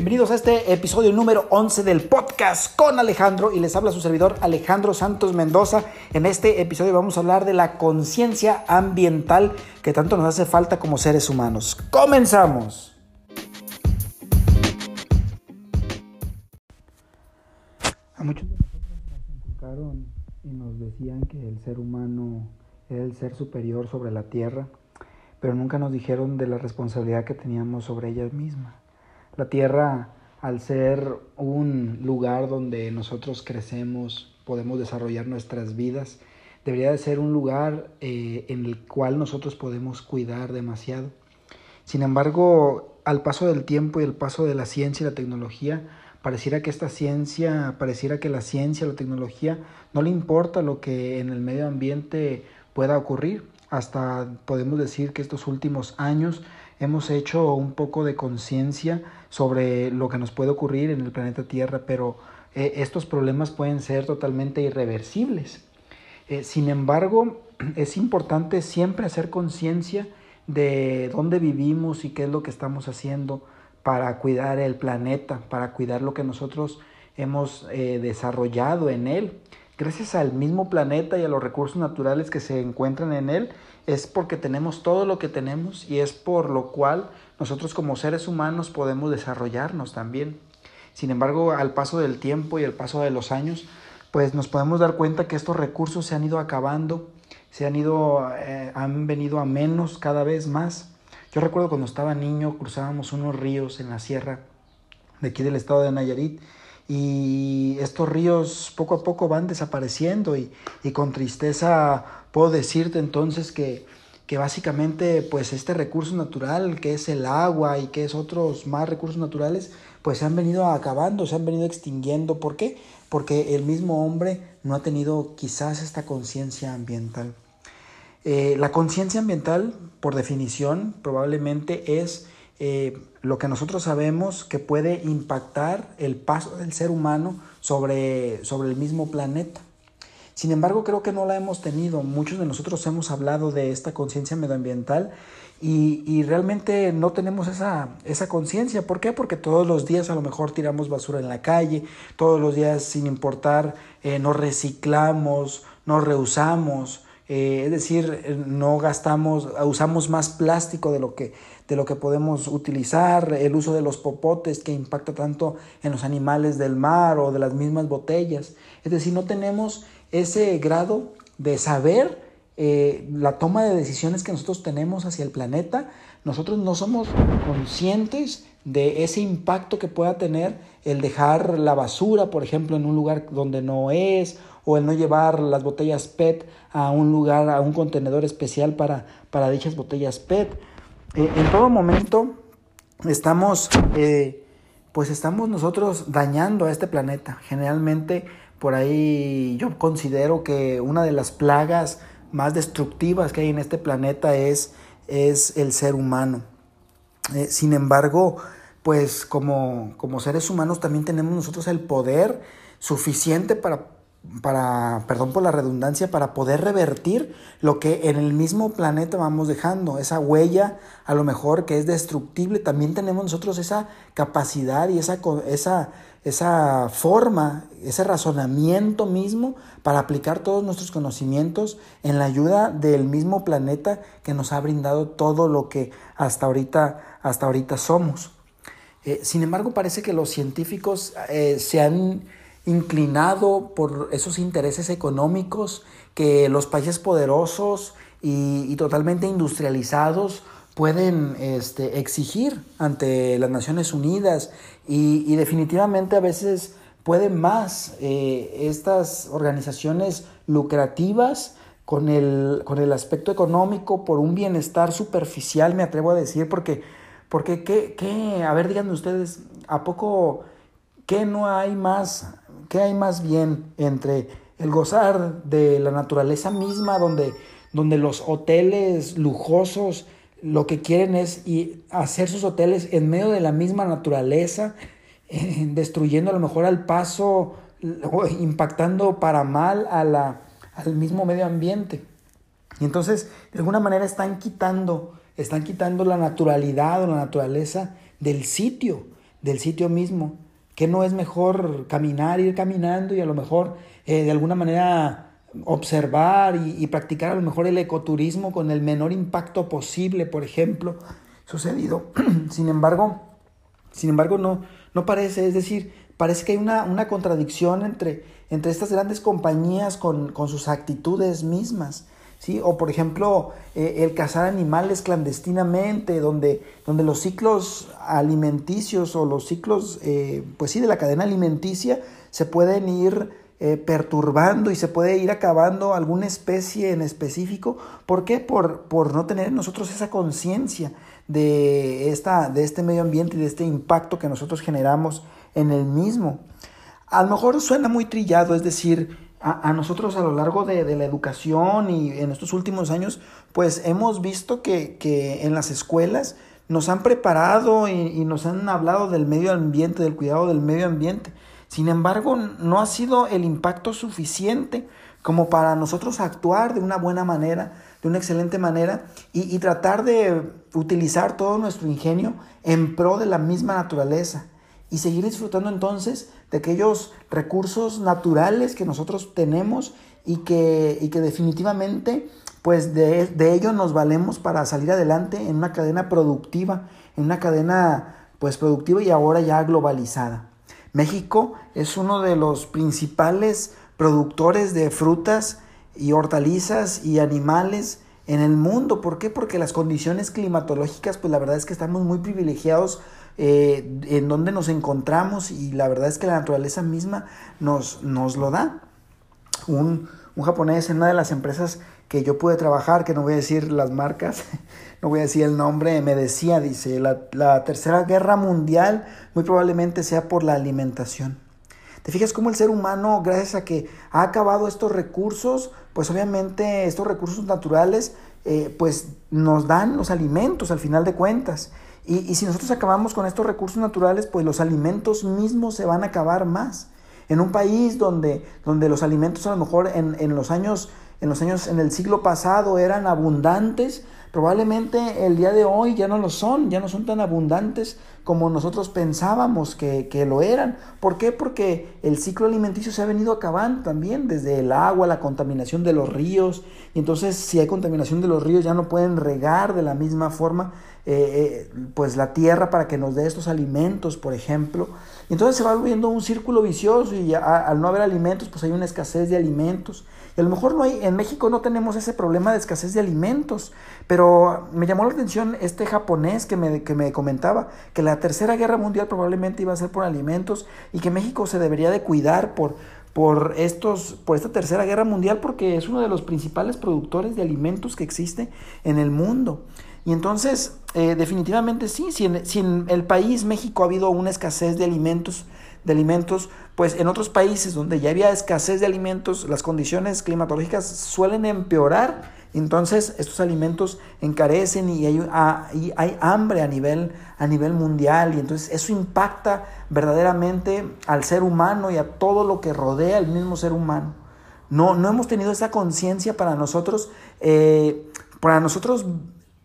Bienvenidos a este episodio número 11 del podcast con Alejandro y les habla su servidor Alejandro Santos Mendoza. En este episodio vamos a hablar de la conciencia ambiental que tanto nos hace falta como seres humanos. ¡Comenzamos! A muchos de nosotros nos y nos decían que el ser humano era el ser superior sobre la tierra, pero nunca nos dijeron de la responsabilidad que teníamos sobre ella misma. La tierra, al ser un lugar donde nosotros crecemos, podemos desarrollar nuestras vidas, debería de ser un lugar eh, en el cual nosotros podemos cuidar demasiado. Sin embargo, al paso del tiempo y el paso de la ciencia y la tecnología, pareciera que esta ciencia, pareciera que la ciencia, la tecnología, no le importa lo que en el medio ambiente pueda ocurrir. Hasta podemos decir que estos últimos años hemos hecho un poco de conciencia sobre lo que nos puede ocurrir en el planeta Tierra, pero eh, estos problemas pueden ser totalmente irreversibles. Eh, sin embargo, es importante siempre hacer conciencia de dónde vivimos y qué es lo que estamos haciendo para cuidar el planeta, para cuidar lo que nosotros hemos eh, desarrollado en él. Gracias al mismo planeta y a los recursos naturales que se encuentran en él, es porque tenemos todo lo que tenemos y es por lo cual nosotros como seres humanos podemos desarrollarnos también. Sin embargo, al paso del tiempo y al paso de los años, pues nos podemos dar cuenta que estos recursos se han ido acabando, se han ido, eh, han venido a menos cada vez más. Yo recuerdo cuando estaba niño cruzábamos unos ríos en la sierra de aquí del estado de Nayarit y estos ríos poco a poco van desapareciendo y, y con tristeza puedo decirte entonces que, que, básicamente pues este recurso natural que es el agua y que es otros más recursos naturales pues se han venido acabando, se han venido extinguiendo. ¿Por qué? Porque el mismo hombre no ha tenido quizás esta conciencia ambiental. Eh, la conciencia ambiental, por definición, probablemente es eh, lo que nosotros sabemos que puede impactar el paso del ser humano sobre, sobre el mismo planeta. Sin embargo, creo que no la hemos tenido. Muchos de nosotros hemos hablado de esta conciencia medioambiental y, y, realmente no tenemos esa, esa conciencia. ¿Por qué? Porque todos los días a lo mejor tiramos basura en la calle, todos los días sin importar, eh, no reciclamos, no reusamos. Eh, es decir, no gastamos, usamos más plástico de lo, que, de lo que podemos utilizar, el uso de los popotes que impacta tanto en los animales del mar o de las mismas botellas. Es decir, no tenemos ese grado de saber eh, la toma de decisiones que nosotros tenemos hacia el planeta. Nosotros no somos conscientes de ese impacto que pueda tener el dejar la basura, por ejemplo, en un lugar donde no es o el no llevar las botellas PET a un lugar, a un contenedor especial para, para dichas botellas PET. Eh, en todo momento estamos, eh, pues estamos nosotros dañando a este planeta. Generalmente por ahí yo considero que una de las plagas más destructivas que hay en este planeta es, es el ser humano. Eh, sin embargo, pues como, como seres humanos también tenemos nosotros el poder suficiente para para, perdón por la redundancia, para poder revertir lo que en el mismo planeta vamos dejando, esa huella a lo mejor que es destructible, también tenemos nosotros esa capacidad y esa, esa, esa forma, ese razonamiento mismo para aplicar todos nuestros conocimientos en la ayuda del mismo planeta que nos ha brindado todo lo que hasta ahorita, hasta ahorita somos. Eh, sin embargo, parece que los científicos eh, se han inclinado por esos intereses económicos que los países poderosos y, totalmente industrializados pueden este, exigir ante las Naciones Unidas y, definitivamente a veces pueden más eh, estas organizaciones lucrativas con el, con el aspecto económico por un bienestar superficial, me atrevo a decir, porque, porque ¿qué, qué? a ver, díganme ustedes, ¿a poco qué no hay más ¿Qué hay más bien entre el gozar de la naturaleza misma, donde, donde los hoteles lujosos lo que quieren es hacer sus hoteles en medio de la misma naturaleza, eh, destruyendo a lo mejor al paso, impactando para mal a la, al mismo medio ambiente? Y entonces, de alguna manera están quitando, están quitando la naturalidad o la naturaleza del sitio del sitio mismo, que no es mejor caminar, ir caminando y a lo mejor eh, de alguna manera observar y, practicar a lo mejor el ecoturismo con el menor impacto posible, por ejemplo, sucedido. sin embargo, sin embargo no, no parece, es decir, parece que hay una, una contradicción entre, entre estas grandes compañías con, con sus actitudes mismas. ¿Sí? O por ejemplo, eh, el cazar animales clandestinamente, donde, donde los ciclos alimenticios o los ciclos, eh, pues sí, de la cadena alimenticia se pueden ir eh, perturbando y se puede ir acabando alguna especie en específico. ¿Por qué? Por, por no tener nosotros esa conciencia de, de este medio ambiente y de este impacto que nosotros generamos en el mismo. A lo mejor suena muy trillado, es decir, a, nosotros a lo largo de, la educación y en estos últimos años, pues hemos visto que, que en las escuelas nos han preparado y, y, nos han hablado del medio ambiente, del cuidado del medio ambiente. Sin embargo, no ha sido el impacto suficiente como para nosotros actuar de una buena manera, de una excelente manera y, tratar de utilizar todo nuestro ingenio en pro de la misma naturaleza y seguir disfrutando entonces de aquellos recursos naturales que nosotros tenemos y que, y que definitivamente pues de, de ello nos valemos para salir adelante en una cadena productiva, en una cadena pues productiva y ahora ya globalizada. México es uno de los principales productores de frutas y hortalizas y animales en el mundo. ¿Por qué? Porque las condiciones climatológicas, pues la verdad es que estamos muy privilegiados eh, en donde nos encontramos y la verdad es que la naturaleza misma nos, nos lo da. Un, un japonés en una de las empresas que yo pude trabajar, que no voy a decir las marcas, no voy a decir el nombre, me decía, dice, la, tercera guerra mundial muy probablemente sea por la alimentación. ¿Te fijas cómo el ser humano, gracias a que ha acabado estos recursos, pues obviamente estos recursos naturales, eh, pues nos dan los alimentos al final de cuentas. Y, si nosotros acabamos con estos recursos naturales, pues los alimentos mismos se van a acabar más. En un país donde, donde los alimentos a lo mejor en, en los años en los años, en el siglo pasado eran abundantes, probablemente el día de hoy ya no lo son, ya no son tan abundantes como nosotros pensábamos que, que, lo eran. ¿Por qué? Porque el ciclo alimenticio se ha venido acabando también, desde el agua, la contaminación de los ríos, y entonces si hay contaminación de los ríos ya no pueden regar de la misma forma eh, eh, pues la tierra para que nos dé estos alimentos, por ejemplo. Y entonces se va volviendo un círculo vicioso y al no haber alimentos, pues hay una escasez de alimentos. Y a lo mejor no hay, en México no tenemos ese problema de escasez de alimentos, pero me llamó la atención este japonés que me, que me comentaba que la tercera guerra mundial probablemente iba a ser por alimentos y que México se debería de cuidar por, por, estos, por esta tercera guerra mundial porque es uno de los principales productores de alimentos que existe en el mundo. Y entonces, eh, definitivamente sí, si en, el país México ha habido una escasez de alimentos, de alimentos, pues en otros países donde ya había escasez de alimentos, las condiciones climatológicas suelen empeorar, entonces estos alimentos encarecen y hay, ah, hay hambre a nivel, a nivel mundial, y entonces eso impacta verdaderamente al ser humano y a todo lo que rodea al mismo ser humano. No, no hemos tenido esa conciencia para nosotros, eh, para nosotros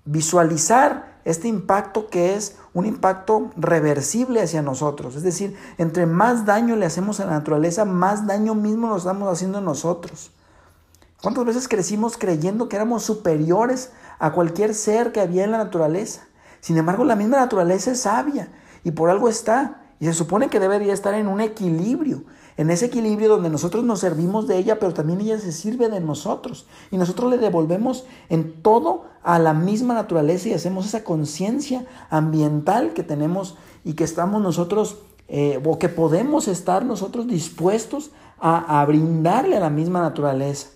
visualizar este impacto que es un impacto reversible hacia nosotros. Es decir, entre más daño le hacemos a la naturaleza, más daño mismo nos estamos haciendo nosotros. ¿Cuántas veces crecimos creyendo que éramos superiores a cualquier ser que había en la naturaleza? Sin embargo, la misma naturaleza es sabia y por algo está. Y se supone que debería estar en un equilibrio en ese equilibrio donde nosotros nos servimos de ella, pero también ella se sirve de nosotros. Y nosotros le devolvemos en todo a la misma naturaleza y hacemos esa conciencia ambiental que tenemos y que estamos nosotros, eh, o que podemos estar nosotros dispuestos a, brindarle a la misma naturaleza.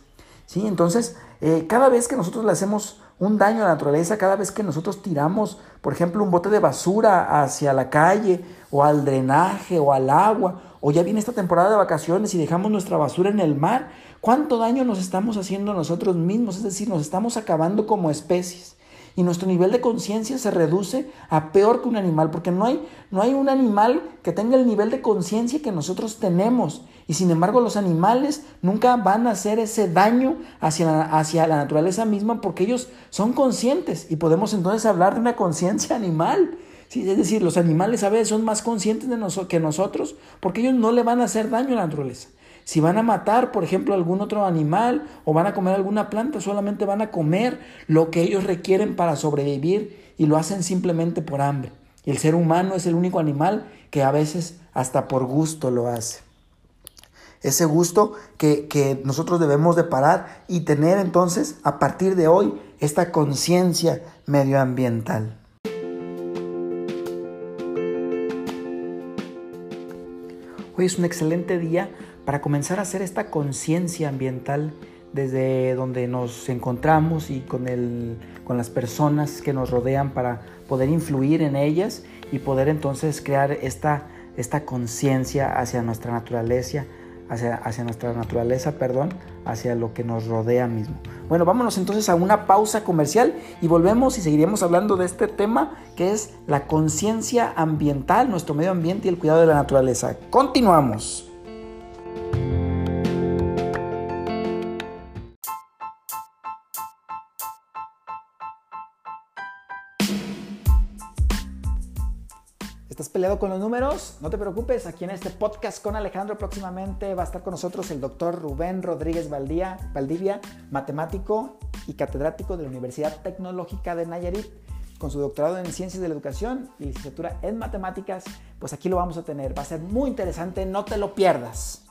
¿Sí? Entonces, eh, cada vez que nosotros le hacemos un daño a la naturaleza, cada vez que nosotros tiramos, por ejemplo, un bote de basura hacia la calle o al drenaje o al agua o ya viene esta temporada de vacaciones y dejamos nuestra basura en el mar, ¿cuánto daño nos estamos haciendo nosotros mismos? Es decir, nos estamos acabando como especies. Y nuestro nivel de conciencia se reduce a peor que un animal, porque no hay, no hay un animal que tenga el nivel de conciencia que nosotros tenemos. Y sin embargo los animales nunca van a hacer ese daño hacia hacia la naturaleza misma porque ellos son conscientes y podemos entonces hablar de una conciencia animal. Sí, es decir, los animales a veces son más conscientes de que nosotros porque ellos no le van a hacer daño a la naturaleza. Si van a matar, por ejemplo, algún otro animal o van a comer alguna planta, solamente van a comer lo que ellos requieren para sobrevivir y lo hacen simplemente por hambre. El ser humano es el único animal que a veces hasta por gusto lo hace. Ese gusto que, que nosotros debemos de parar y tener entonces a partir de hoy esta conciencia medioambiental. Hoy es un excelente día para comenzar a hacer esta conciencia ambiental desde donde nos encontramos y con, el, con las personas que nos rodean para poder influir en ellas y poder entonces crear esta, esta conciencia hacia nuestra naturaleza, hacia, nuestra naturaleza, perdón, hacia lo que nos rodea mismo. Bueno, vámonos entonces a una pausa comercial y volvemos y seguiremos hablando de este tema que es la conciencia ambiental, nuestro medio ambiente y el cuidado de la naturaleza. Continuamos. ¿Estás peleado con los números? No te preocupes, aquí en este podcast con Alejandro próximamente va a estar con nosotros el doctor Rubén Rodríguez Valdía, Valdivia, matemático y catedrático de la Universidad Tecnológica de Nayarit, con su doctorado en Ciencias de la Educación y licenciatura en Matemáticas. Pues aquí lo vamos a tener, va a ser muy interesante, no te lo pierdas.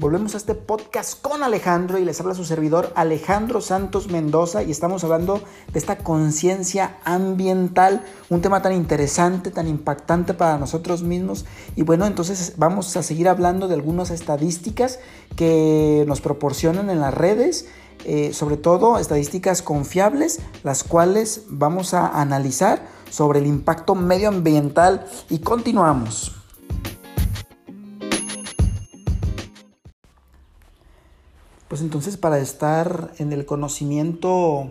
Volvemos a este podcast con Alejandro y les habla su servidor Alejandro Santos Mendoza y estamos hablando de esta conciencia ambiental, un tema tan interesante, tan impactante para nosotros mismos. Y bueno, entonces vamos a seguir hablando de algunas estadísticas que nos proporcionan en las redes, eh, sobre todo estadísticas confiables, las cuales vamos a analizar sobre el impacto medioambiental y continuamos. Pues entonces para estar en el conocimiento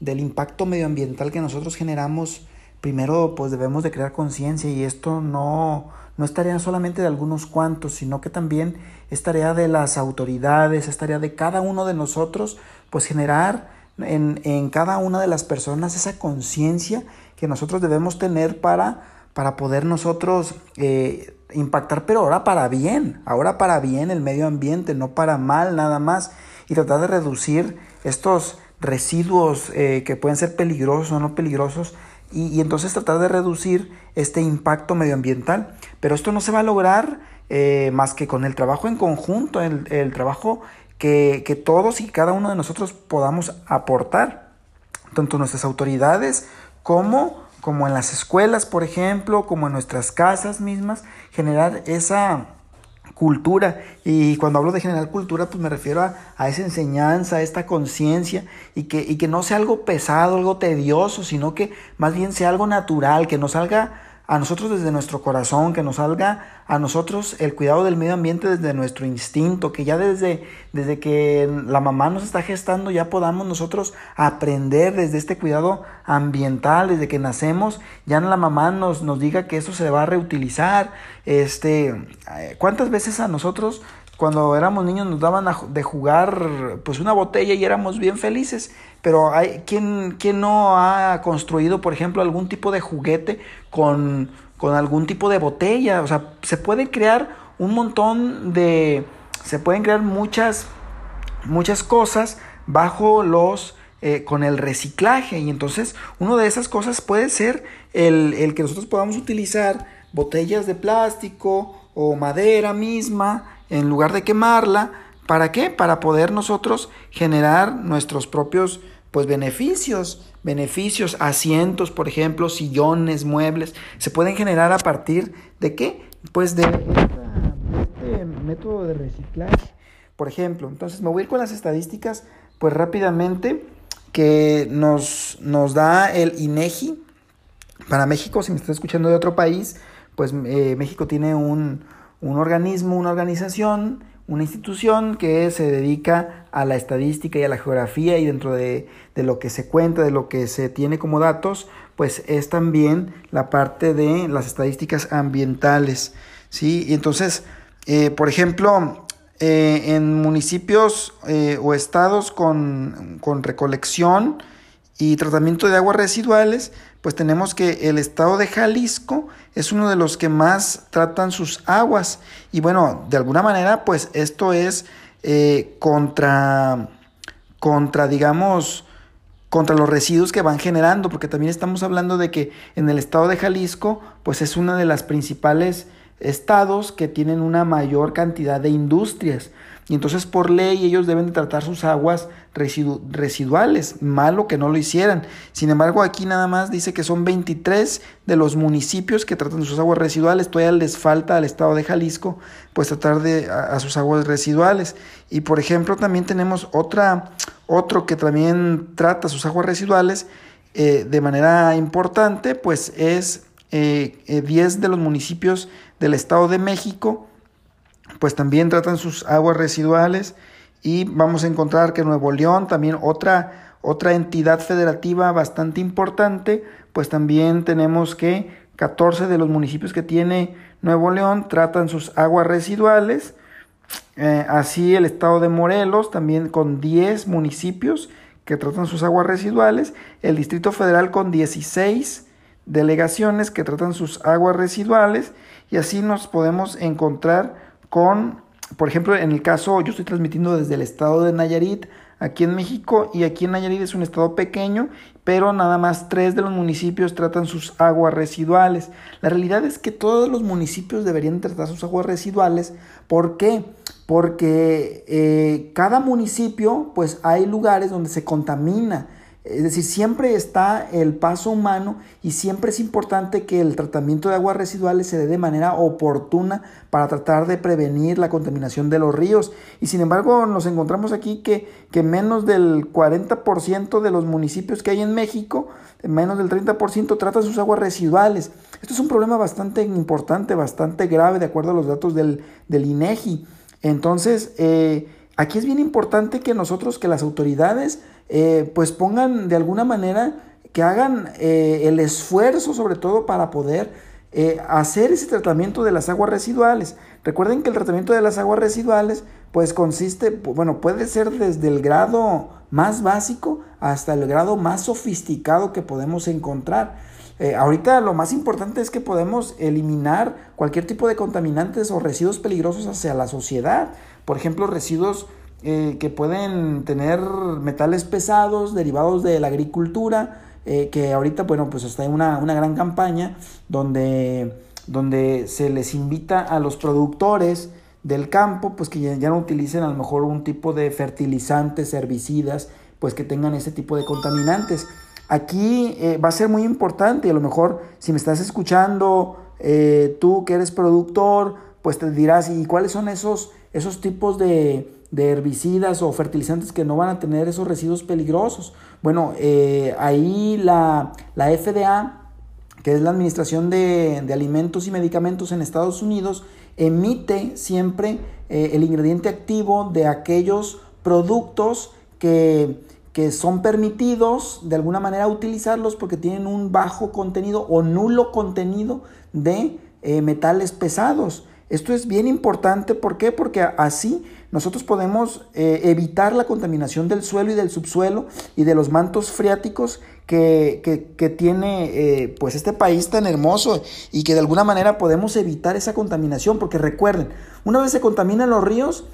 del impacto medioambiental que nosotros generamos, primero pues debemos de crear conciencia y esto no, no es tarea solamente de algunos cuantos, sino que también es tarea de las autoridades, es tarea de cada uno de nosotros, pues generar en, en cada una de las personas esa conciencia que nosotros debemos tener para, para poder nosotros eh, impactar, pero ahora para bien, ahora para bien el medio ambiente, no para mal nada más, y tratar de reducir estos residuos eh, que pueden ser peligrosos o no peligrosos, y, entonces tratar de reducir este impacto medioambiental. Pero esto no se va a lograr eh, más que con el trabajo en conjunto, el, el trabajo que, que todos y cada uno de nosotros podamos aportar, tanto nuestras autoridades como como en las escuelas, por ejemplo, como en nuestras casas mismas, generar esa cultura. Y cuando hablo de generar cultura, pues me refiero a, esa enseñanza, a esta conciencia, y que, y que no sea algo pesado, algo tedioso, sino que más bien sea algo natural, que no salga a nosotros desde nuestro corazón, que nos salga a nosotros el cuidado del medio ambiente desde nuestro instinto, que ya desde, desde que la mamá nos está gestando ya podamos nosotros aprender desde este cuidado ambiental, desde que nacemos, ya la mamá nos, nos diga que eso se va a reutilizar. Este, eh, ¿Cuántas veces a nosotros cuando éramos niños nos daban de jugar pues una botella y éramos bien felices? pero hay ¿quién, no ha construido, por ejemplo, algún tipo de juguete con, con algún tipo de botella? O sea, se puede crear un montón de, se pueden crear muchas, muchas cosas bajo los, eh, con el reciclaje. Y entonces, una de esas cosas puede ser el, el que nosotros podamos utilizar botellas de plástico o madera misma, en lugar de quemarla, ¿para qué? Para poder nosotros generar nuestros propios pues beneficios, beneficios, asientos, por ejemplo, sillones, muebles, se pueden generar a partir de qué? Pues de este método de reciclaje, por ejemplo. Entonces me voy a ir con las estadísticas, pues rápidamente, que nos, nos da el INEGI. Para México, si me está escuchando de otro país, pues eh, México tiene un, un organismo, una organización una institución que se dedica a la estadística y a la geografía y dentro de, de lo que se cuenta, de lo que se tiene como datos, pues es también la parte de las estadísticas ambientales, ¿sí? Y entonces, eh, por ejemplo, eh, en municipios eh, o estados con, con, recolección y tratamiento de aguas residuales, pues tenemos que el estado de Jalisco es uno de los que más tratan sus aguas. Y bueno, de alguna manera, pues esto es contra, contra, digamos, contra los residuos que van generando, porque también estamos hablando de que en el estado de Jalisco, pues es una de las principales estados que tienen una mayor cantidad de industrias. Y entonces por ley ellos deben de tratar sus aguas residuales. Malo que no lo hicieran. Sin embargo, aquí nada más dice que son 23 de los municipios que tratan sus aguas residuales. Todavía les falta al estado de Jalisco pues tratar de a, sus aguas residuales. Y por ejemplo también tenemos otra, otro que también trata sus aguas residuales eh, de manera importante, pues es 10 eh, eh, de los municipios del estado de México pues también tratan sus aguas residuales y vamos a encontrar que Nuevo León, también otra, otra entidad federativa bastante importante, pues también tenemos que 14 de los municipios que tiene Nuevo León tratan sus aguas residuales, eh, así el estado de Morelos también con 10 municipios que tratan sus aguas residuales, el Distrito Federal con 16 delegaciones que tratan sus aguas residuales. Y así nos podemos encontrar con, por ejemplo, en el caso, yo estoy transmitiendo desde el estado de Nayarit, aquí en México, y aquí en Nayarit es un estado pequeño, pero nada más tres de los municipios tratan sus aguas residuales. La realidad es que todos los municipios deberían tratar sus aguas residuales. ¿Por qué? Porque eh, cada municipio, pues hay lugares donde se contamina es decir, siempre está el paso humano y siempre es importante que el tratamiento de aguas residuales se dé de manera oportuna para tratar de prevenir la contaminación de los ríos. Y sin embargo, nos encontramos aquí que, que menos del 40% de los municipios que hay en México, menos del 30% tratan sus aguas residuales. Esto es un problema bastante importante, bastante grave, de acuerdo a los datos del, del INEGI. Entonces, eh, aquí es bien importante que nosotros, que las autoridades, eh, pues pongan de alguna manera que hagan eh, el esfuerzo sobre todo para poder eh, hacer ese tratamiento de las aguas residuales. Recuerden que el tratamiento de las aguas residuales pues consiste, bueno, puede ser desde el grado más básico hasta el grado más sofisticado que podemos encontrar. ahorita lo más importante es que podemos eliminar cualquier tipo de contaminantes o residuos peligrosos hacia la sociedad. Por ejemplo, residuos eh, que pueden tener metales pesados derivados de la agricultura, eh, que ahorita, bueno, pues está en una, una gran campaña donde, donde se les invita a los productores del campo, pues que ya, no utilicen a lo mejor un tipo de fertilizantes, herbicidas, pues que tengan ese tipo de contaminantes. Aquí eh, va a ser muy importante, a lo mejor si me estás escuchando, tú que eres productor, pues te dirás, ¿y cuáles son esos, esos tipos de, de herbicidas o fertilizantes que no van a tener esos residuos peligrosos. Bueno, eh, ahí la, la, FDA, que es la Administración de, Alimentos y Medicamentos en Estados Unidos, emite siempre eh, el ingrediente activo de aquellos productos que, son permitidos de alguna manera utilizarlos porque tienen un bajo contenido o nulo contenido de eh, metales pesados. Esto es bien importante, ¿por qué? Porque así nosotros podemos eh, evitar la contaminación del suelo y del subsuelo y de los mantos freáticos que, tiene eh, pues este país tan hermoso y que de alguna manera podemos evitar esa contaminación, porque recuerden, una vez se contaminan los ríos,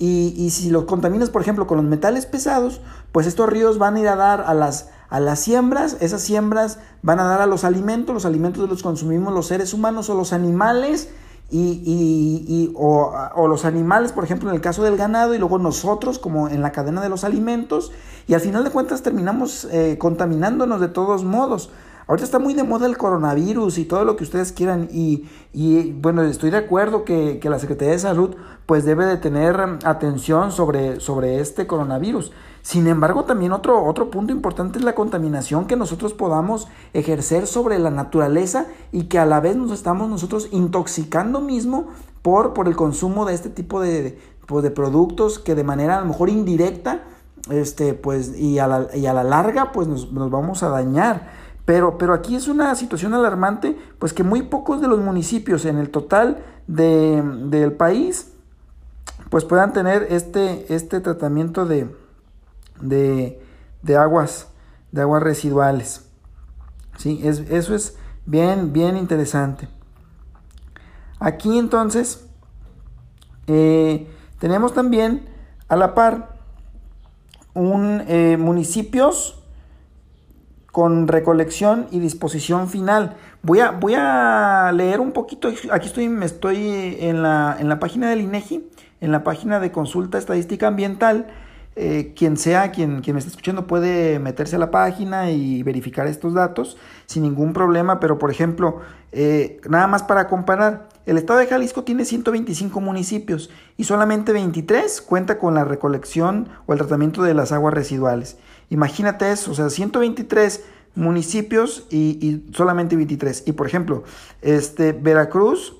y, y, si los contaminas, por ejemplo, con los metales pesados, pues estos ríos van a ir a dar a las, a las siembras, esas siembras van a dar a los alimentos, los alimentos los consumimos los seres humanos o los animales, y, y, o, o, los animales, por ejemplo, en el caso del ganado, y luego nosotros como en la cadena de los alimentos, y al final de cuentas terminamos eh, contaminándonos de todos modos. Ahorita está muy de moda el coronavirus y todo lo que ustedes quieran y, y bueno, estoy de acuerdo que, que, la Secretaría de Salud pues debe de tener atención sobre, sobre este coronavirus. Sin embargo, también otro, otro punto importante es la contaminación que nosotros podamos ejercer sobre la naturaleza y que a la vez nos estamos nosotros intoxicando mismo por, por el consumo de este tipo de, pues, de productos que de manera a lo mejor indirecta, este, pues, y a la, y a la larga, pues nos, nos vamos a dañar. Pero, pero, aquí es una situación alarmante, pues que muy pocos de los municipios en el total de, del país, pues puedan tener este, este tratamiento de, de, de aguas, de aguas residuales. ¿Sí? Es, eso es bien, bien interesante. Aquí entonces eh, tenemos también a la par un eh, municipios con recolección y disposición final. Voy a, voy a leer un poquito, aquí estoy, me estoy en la, en la página del INEGI, en la página de consulta estadística ambiental, eh, quien sea, quien, quien me esté escuchando puede meterse a la página y verificar estos datos sin ningún problema, pero por ejemplo, eh, nada más para comparar, el estado de Jalisco tiene 125 municipios y solamente 23 cuenta con la recolección o el tratamiento de las aguas residuales. Imagínate eso, o sea, 123 municipios y, solamente 23. Y por ejemplo, este, Veracruz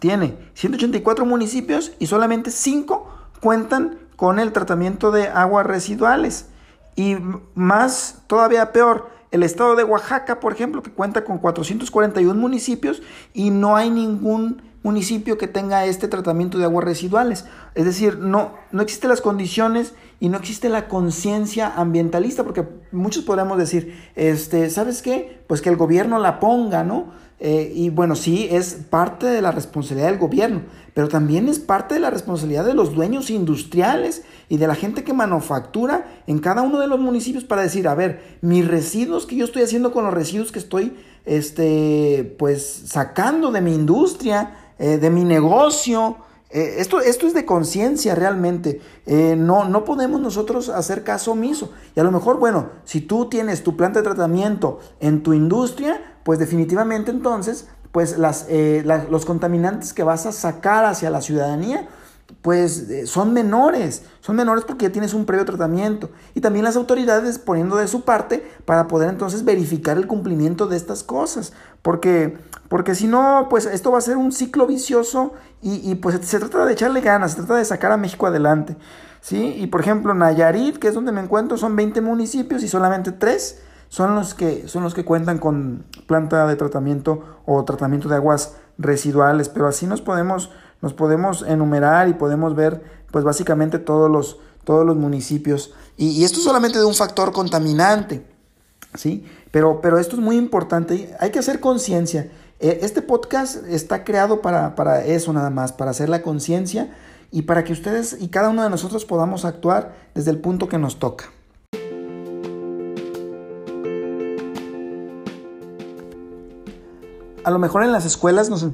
tiene 184 municipios y solamente 5 cuentan con el tratamiento de aguas residuales. Y más, todavía peor, el estado de Oaxaca, por ejemplo, que cuenta con 441 municipios y no hay ningún municipio que tenga este tratamiento de aguas residuales. Es decir, no, no existen las condiciones y no existe la conciencia ambientalista, porque muchos podríamos decir, este, ¿sabes qué? Pues que el gobierno la ponga, ¿no? Eh, y bueno, sí, es parte de la responsabilidad del gobierno, pero también es parte de la responsabilidad de los dueños industriales y de la gente que manufactura en cada uno de los municipios para decir, a ver, mis residuos que yo estoy haciendo con los residuos que estoy, este, pues, sacando de mi industria, eh, de mi negocio, eh, esto, esto, es de conciencia realmente. no, no podemos nosotros hacer caso omiso. Y a lo mejor, bueno, si tú tienes tu planta de tratamiento en tu industria, pues definitivamente entonces, pues las, eh, los contaminantes que vas a sacar hacia la ciudadanía, pues eh, son menores, son menores porque ya tienes un previo tratamiento. Y también las autoridades poniendo de su parte para poder entonces verificar el cumplimiento de estas cosas. Porque, porque si no, pues esto va a ser un ciclo vicioso y, y, pues se trata de echarle ganas, se trata de sacar a México adelante. ¿sí? Y por ejemplo, Nayarit, que es donde me encuentro, son 20 municipios y solamente 3 son los que, son los que cuentan con planta de tratamiento o tratamiento de aguas residuales, pero así nos podemos, nos podemos enumerar y podemos ver pues básicamente todos los, todos los municipios. Y, esto solamente de un factor contaminante, ¿sí? Pero, pero esto es muy importante, hay que hacer conciencia. E, este podcast está creado para, para eso nada más, para hacer la conciencia y para que ustedes y cada uno de nosotros podamos actuar desde el punto que nos toca. a lo mejor en las escuelas nos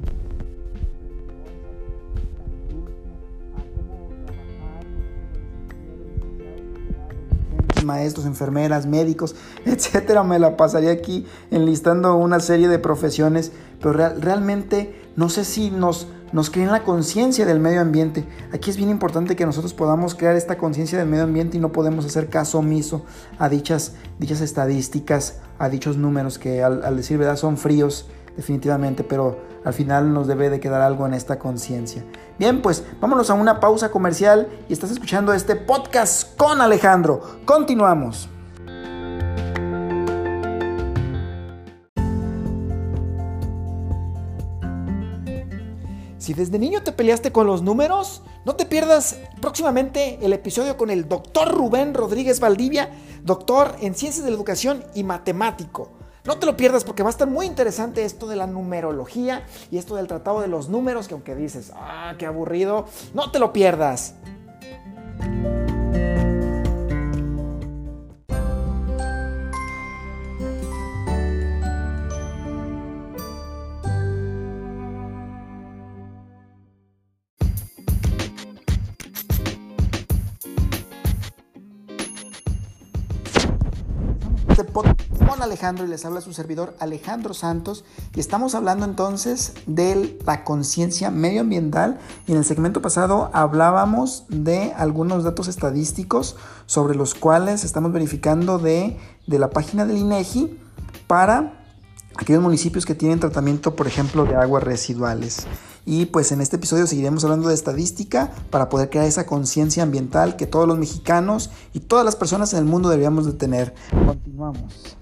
maestros, enfermeras, médicos, etcétera. Me la pasaría aquí enlistando una serie de profesiones, pero realmente no sé si nos, nos creen la conciencia del medio ambiente. Aquí es bien importante que nosotros podamos crear esta conciencia del medio ambiente y no podemos hacer caso omiso a dichas, dichas estadísticas, a dichos números que al, al decir verdad son fríos definitivamente, pero al final nos debe de quedar algo en esta conciencia. Bien, pues vámonos a una pausa comercial y estás escuchando este podcast con Alejandro. Continuamos. Si desde niño te peleaste con los números, no te pierdas próximamente el episodio con el doctor Rubén Rodríguez Valdivia, doctor en Ciencias de la Educación y matemático. No te lo pierdas porque va a estar muy interesante esto de la numerología y esto del tratado de los números, que aunque dices, ah, qué aburrido, no te lo pierdas. Alejandro y les habla su servidor Alejandro Santos y estamos hablando entonces de la conciencia medioambiental y en el segmento pasado hablábamos de algunos datos estadísticos sobre los cuales estamos verificando de, de la página del INEGI para aquellos municipios que tienen tratamiento, por ejemplo, de aguas residuales. Y pues en este episodio seguiremos hablando de estadística para poder crear esa conciencia ambiental que todos los mexicanos y todas las personas en el mundo deberíamos de tener. Continuamos.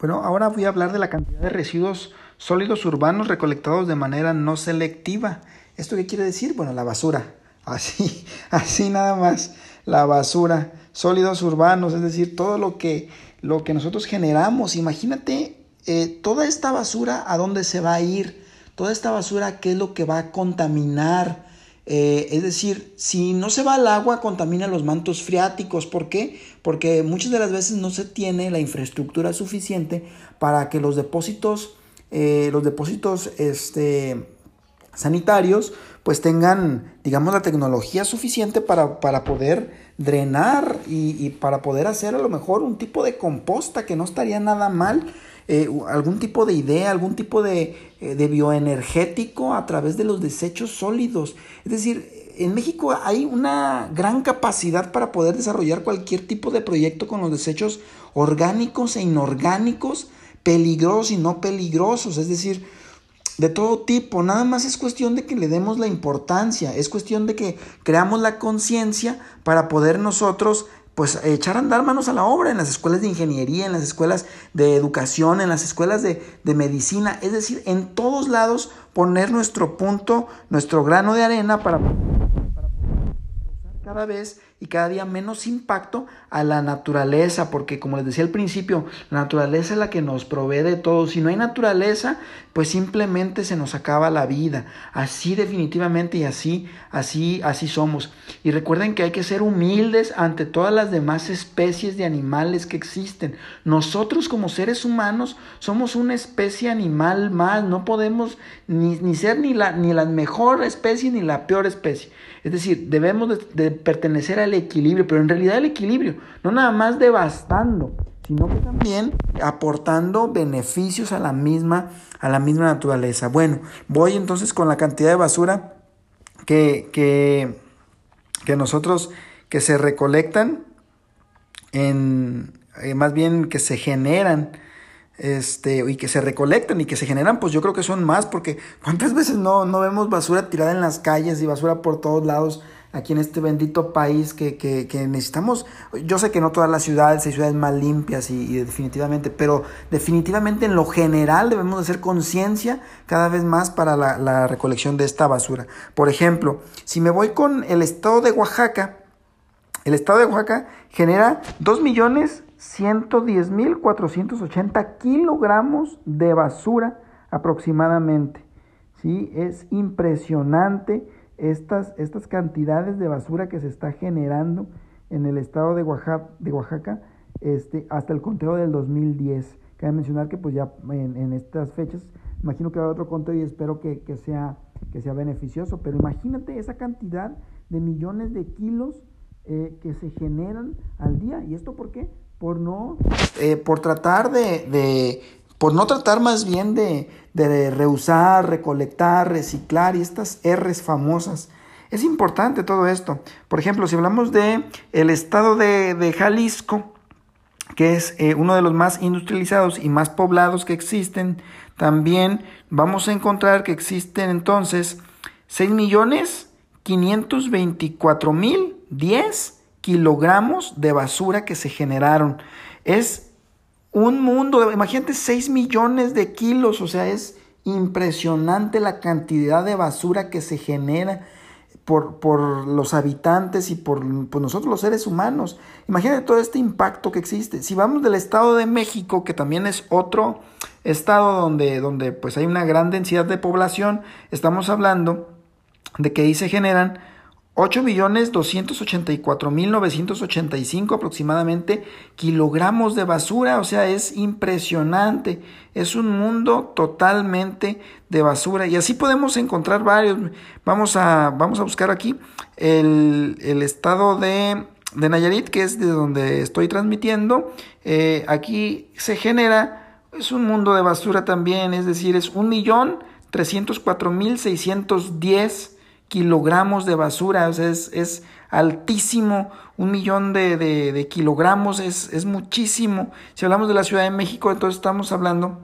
Bueno, ahora voy a hablar de la cantidad de residuos sólidos urbanos recolectados de manera no selectiva. ¿Esto qué quiere decir? Bueno, la basura. Así, así nada más. La basura, sólidos urbanos, es decir, todo lo que, lo que nosotros generamos. Imagínate eh, toda esta basura, ¿a dónde se va a ir? Toda esta basura, ¿qué es lo que va a contaminar? Eh, es decir, si no se va al agua, contamina los mantos freáticos. ¿Por qué? Porque muchas de las veces no se tiene la infraestructura suficiente para que los depósitos, eh, los depósitos este, sanitarios, pues tengan, digamos, la tecnología suficiente para, para poder drenar y, y, para poder hacer a lo mejor un tipo de composta que no estaría nada mal. Eh, algún tipo de idea, algún tipo de, eh, de bioenergético a través de los desechos sólidos. Es decir, en México hay una gran capacidad para poder desarrollar cualquier tipo de proyecto con los desechos orgánicos e inorgánicos, peligrosos y no peligrosos, es decir, de todo tipo. Nada más es cuestión de que le demos la importancia, es cuestión de que creamos la conciencia para poder nosotros pues echar a andar manos a la obra en las escuelas de ingeniería, en las escuelas de educación, en las escuelas de, medicina, es decir, en todos lados poner nuestro punto, nuestro grano de arena para, para poder cada vez y cada día menos impacto a la naturaleza, porque como les decía al principio, la naturaleza es la que nos provee de todo. Si no hay naturaleza, pues simplemente se nos acaba la vida. Así definitivamente y así, así, así somos. Y recuerden que hay que ser humildes ante todas las demás especies de animales que existen. Nosotros como seres humanos somos una especie animal más, no podemos ni, ni ser ni la, ni la mejor especie ni la peor especie. Es decir, debemos de, pertenecer al equilibrio, pero en realidad el equilibrio, no nada más devastando, sino que también aportando beneficios a la misma, a la misma naturaleza. Bueno, voy entonces con la cantidad de basura que, que, que nosotros, que se recolectan, en, eh, más bien que se generan este, y que se recolectan y que se generan, pues yo creo que son más, porque cuántas veces no, no vemos basura tirada en las calles y basura por todos lados aquí en este bendito país que, que, que necesitamos, yo sé que no todas las ciudades hay ciudades más limpias y, definitivamente, pero definitivamente en lo general debemos de hacer conciencia cada vez más para la, la recolección de esta basura. Por ejemplo, si me voy con el estado de Oaxaca, el estado de Oaxaca genera 2 millones 110.480 kilogramos de basura aproximadamente. ¿sí? Es impresionante estas, estas cantidades de basura que se está generando en el estado de Oaxaca, este, hasta el conteo del 2010. Cabe mencionar que pues ya en, en estas fechas, imagino que va a haber otro conteo y espero que, que, sea, que sea beneficioso, pero imagínate esa cantidad de millones de kilos eh, que se generan al día. ¿Y esto por qué? Por no, eh, por tratar de, de, por no tratar más bien de, de reusar, recolectar, reciclar y estas R's famosas. Es importante todo esto. Por ejemplo, si hablamos de el estado de, de Jalisco, que es eh, uno de los más industrializados y más poblados que existen, también vamos a encontrar que existen entonces 6 millones 524 mil 10 kilogramos de basura que se generaron. Es un mundo, imagínate 6 millones de kilos, o sea, es impresionante la cantidad de basura que se genera por, por los habitantes y por, por, nosotros los seres humanos. Imagínate todo este impacto que existe. Si vamos del Estado de México, que también es otro estado donde, donde pues hay una gran densidad de población, estamos hablando de que ahí se generan 8.284.985 aproximadamente kilogramos de basura, o sea, es impresionante, es un mundo totalmente de basura y así podemos encontrar varios. Vamos a, vamos a buscar aquí el, el estado de, de, Nayarit, que es de donde estoy transmitiendo. Eh, aquí se genera, es un mundo de basura también, es decir, es 1.304.610 kilogramos de basura, o sea, es, altísimo, un millón de, kilogramos es, es, muchísimo. Si hablamos de la Ciudad de México, entonces estamos hablando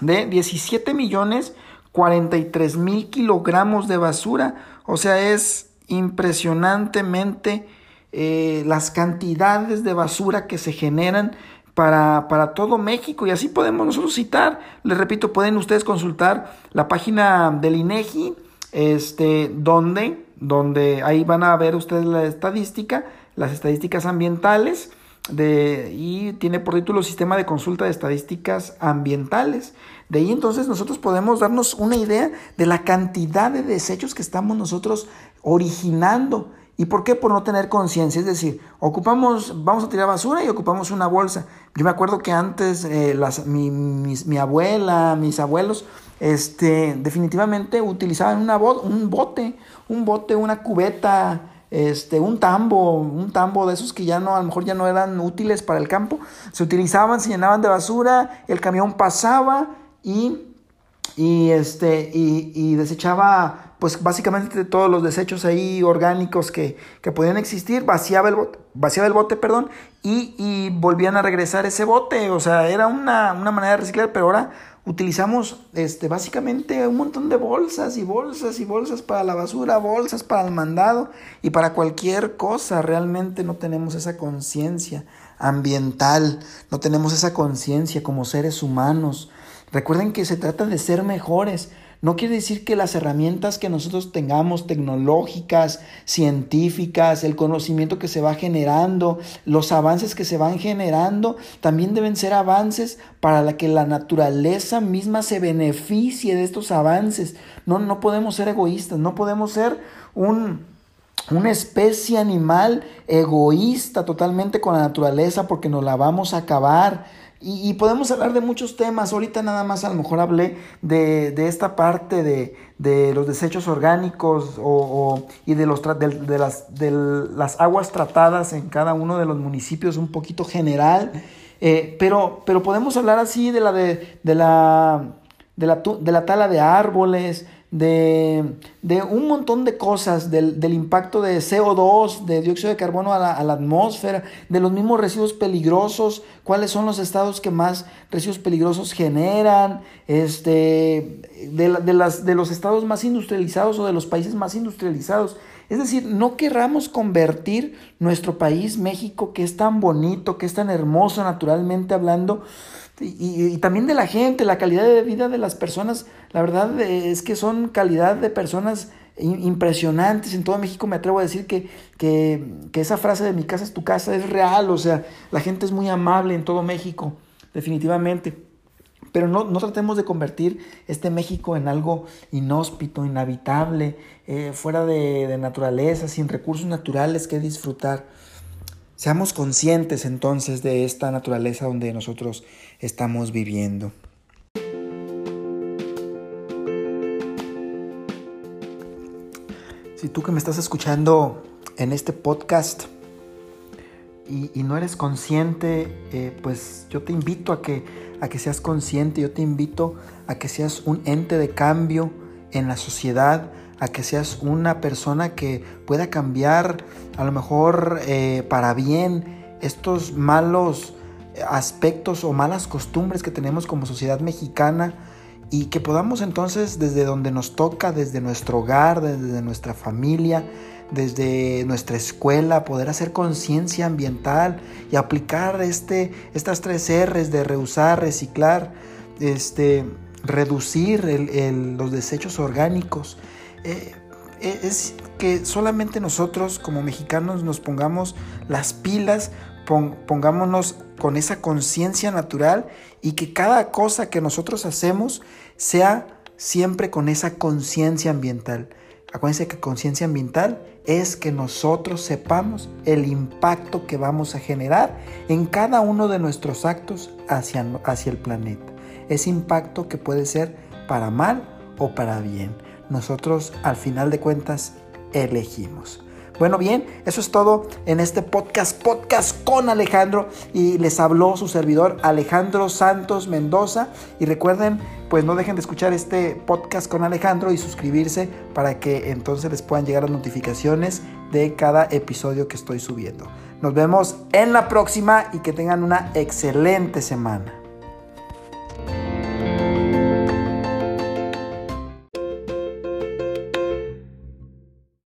de 17 millones 43 mil kilogramos de basura, o sea, es impresionantemente eh, las cantidades de basura que se generan para, para, todo México y así podemos nosotros citar, les repito, pueden ustedes consultar la página del INEGI, este, donde, donde ahí van a ver ustedes la estadística, las estadísticas ambientales, de, y tiene por título Sistema de Consulta de Estadísticas Ambientales. De ahí entonces nosotros podemos darnos una idea de la cantidad de desechos que estamos nosotros originando ¿Y por qué? Por no tener conciencia. Es decir, ocupamos, vamos a tirar basura y ocupamos una bolsa. Yo me acuerdo que antes eh, las, mi, mi, abuela, mis abuelos, este, definitivamente utilizaban una un bote, un bote, una cubeta, este, un tambo, un tambo de esos que ya no, a lo mejor ya no eran útiles para el campo. Se utilizaban, se llenaban de basura, el camión pasaba y, y, este, y, y desechaba pues básicamente todos los desechos ahí orgánicos que, que podían existir, vaciaba el bote, vaciaba el bote, perdón, y, y volvían a regresar ese bote, o sea, era una, una, manera de reciclar, pero ahora utilizamos este, básicamente un montón de bolsas y bolsas y bolsas para la basura, bolsas para el mandado y para cualquier cosa, realmente no tenemos esa conciencia ambiental, no tenemos esa conciencia como seres humanos. Recuerden que se trata de ser mejores, no quiere decir que las herramientas que nosotros tengamos tecnológicas, científicas, el conocimiento que se va generando, los avances que se van generando, también deben ser avances para que la naturaleza misma se beneficie de estos avances. No, no podemos ser egoístas, no podemos ser un, una especie animal egoísta totalmente con la naturaleza porque nos la vamos a acabar. Y, podemos hablar de muchos temas. Ahorita nada más a lo mejor hablé de, de esta parte de, de, los desechos orgánicos o, y de, los, de, las, de las aguas tratadas en cada uno de los municipios un poquito general. Eh, pero, pero podemos hablar así de la, de, de la, de la, de la tala de árboles, de, de un montón de cosas, del, del, impacto de CO2, de dióxido de carbono a la, a la, atmósfera, de los mismos residuos peligrosos, cuáles son los estados que más residuos peligrosos generan, este, de, de, las, de los estados más industrializados o de los países más industrializados. Es decir, no querramos convertir nuestro país, México, que es tan bonito, que es tan hermoso naturalmente hablando, y, también de la gente, la calidad de vida de las personas, la verdad es que son calidad de personas impresionantes. En todo México me atrevo a decir que, que, que, esa frase de mi casa es tu casa es real, o sea, la gente es muy amable en todo México, definitivamente. Pero no, no tratemos de convertir este México en algo inhóspito, inhabitable, eh, fuera de, de naturaleza, sin recursos naturales que disfrutar. Seamos conscientes entonces de esta naturaleza donde nosotros estamos viviendo. Si tú que me estás escuchando en este podcast y, no eres consciente, eh, pues yo te invito a que, a que seas consciente, yo te invito a que seas un ente de cambio en la sociedad, que seas una persona que pueda cambiar a lo mejor eh, para bien estos malos aspectos o malas costumbres que tenemos como sociedad mexicana y que podamos entonces desde donde nos toca, desde nuestro hogar, desde nuestra familia, desde nuestra escuela, poder hacer conciencia ambiental y aplicar este, estas tres R's de reusar, reciclar, este, reducir los desechos orgánicos eh, es que solamente nosotros como mexicanos nos pongamos las pilas, pongámonos con esa conciencia natural y que cada cosa que nosotros hacemos sea siempre con esa conciencia ambiental. Acuérdense que conciencia ambiental es que nosotros sepamos el impacto que vamos a generar en cada uno de nuestros actos hacia, hacia el planeta. Ese impacto que puede ser para mal o para bien nosotros al final de cuentas elegimos. Bueno, bien, eso es todo en este podcast, podcast con Alejandro. Y les habló su servidor Alejandro Santos Mendoza. Y recuerden, pues no dejen de escuchar este podcast con Alejandro y suscribirse para que entonces les puedan llegar las notificaciones de cada episodio que estoy subiendo. Nos vemos en la próxima y que tengan una excelente semana.